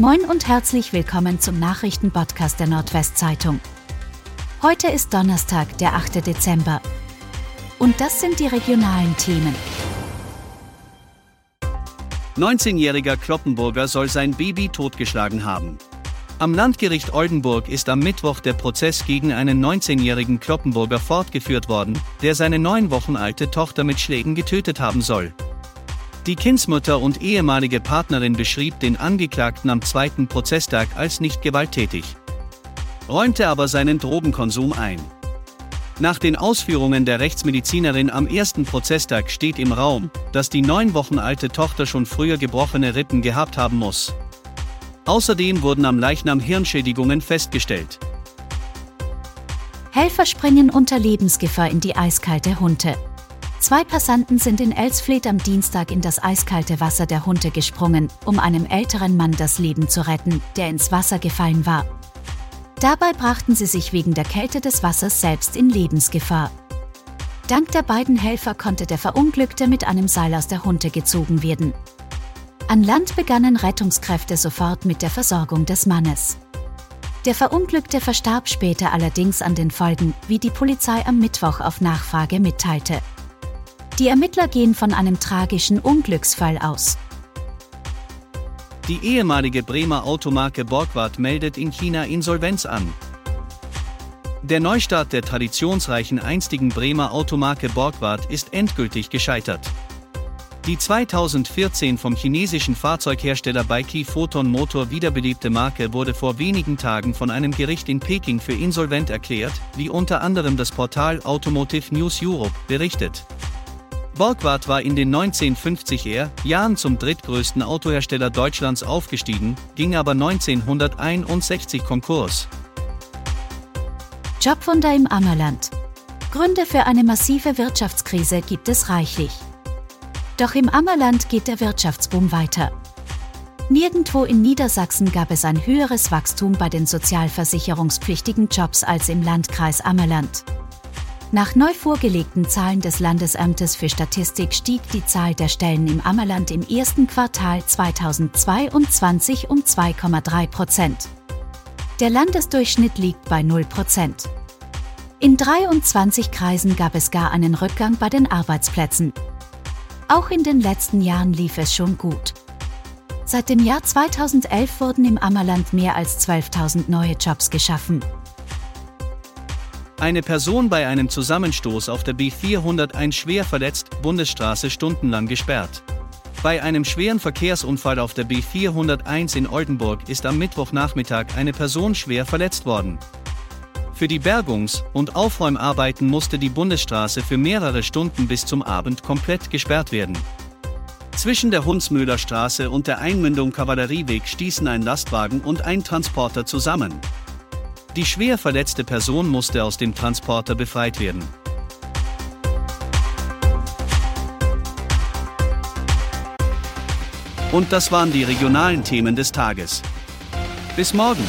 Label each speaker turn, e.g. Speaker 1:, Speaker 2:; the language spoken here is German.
Speaker 1: Moin und herzlich willkommen zum Nachrichtenpodcast der Nordwestzeitung. Heute ist Donnerstag, der 8. Dezember. Und das sind die regionalen Themen.
Speaker 2: 19-jähriger Kloppenburger soll sein Baby totgeschlagen haben. Am Landgericht Oldenburg ist am Mittwoch der Prozess gegen einen 19-jährigen Kloppenburger fortgeführt worden, der seine neun Wochen alte Tochter mit Schlägen getötet haben soll. Die Kindsmutter und ehemalige Partnerin beschrieb den Angeklagten am zweiten Prozesstag als nicht gewalttätig, räumte aber seinen Drogenkonsum ein. Nach den Ausführungen der Rechtsmedizinerin am ersten Prozesstag steht im Raum, dass die neun Wochen alte Tochter schon früher gebrochene Rippen gehabt haben muss. Außerdem wurden am Leichnam Hirnschädigungen festgestellt.
Speaker 1: Helfer springen unter Lebensgefahr in die eiskalte Hunte. Zwei Passanten sind in Elsfleth am Dienstag in das eiskalte Wasser der Hunte gesprungen, um einem älteren Mann das Leben zu retten, der ins Wasser gefallen war. Dabei brachten sie sich wegen der Kälte des Wassers selbst in Lebensgefahr. Dank der beiden Helfer konnte der Verunglückte mit einem Seil aus der Hunte gezogen werden. An Land begannen Rettungskräfte sofort mit der Versorgung des Mannes. Der Verunglückte verstarb später allerdings an den Folgen, wie die Polizei am Mittwoch auf Nachfrage mitteilte. Die Ermittler gehen von einem tragischen Unglücksfall aus.
Speaker 2: Die ehemalige Bremer Automarke Borgward meldet in China Insolvenz an. Der Neustart der traditionsreichen einstigen Bremer Automarke Borgward ist endgültig gescheitert. Die 2014 vom chinesischen Fahrzeughersteller Baiki Photon Motor wiederbelebte Marke wurde vor wenigen Tagen von einem Gericht in Peking für insolvent erklärt, wie unter anderem das Portal Automotive News Europe berichtet. Borgward war in den 1950er Jahren zum drittgrößten Autohersteller Deutschlands aufgestiegen, ging aber 1961 Konkurs.
Speaker 1: Jobwunder im Ammerland. Gründe für eine massive Wirtschaftskrise gibt es reichlich. Doch im Ammerland geht der Wirtschaftsboom weiter. Nirgendwo in Niedersachsen gab es ein höheres Wachstum bei den sozialversicherungspflichtigen Jobs als im Landkreis Ammerland. Nach neu vorgelegten Zahlen des Landesamtes für Statistik stieg die Zahl der Stellen im Ammerland im ersten Quartal 2022 um 2,3 Prozent. Der Landesdurchschnitt liegt bei 0 Prozent. In 23 Kreisen gab es gar einen Rückgang bei den Arbeitsplätzen. Auch in den letzten Jahren lief es schon gut. Seit dem Jahr 2011 wurden im Ammerland mehr als 12.000 neue Jobs geschaffen.
Speaker 2: Eine Person bei einem Zusammenstoß auf der B401 schwer verletzt, Bundesstraße stundenlang gesperrt. Bei einem schweren Verkehrsunfall auf der B401 in Oldenburg ist am Mittwochnachmittag eine Person schwer verletzt worden. Für die Bergungs- und Aufräumarbeiten musste die Bundesstraße für mehrere Stunden bis zum Abend komplett gesperrt werden. Zwischen der Hunsmühler Straße und der Einmündung Kavallerieweg stießen ein Lastwagen und ein Transporter zusammen. Die schwer verletzte Person musste aus dem Transporter befreit werden. Und das waren die regionalen Themen des Tages. Bis morgen!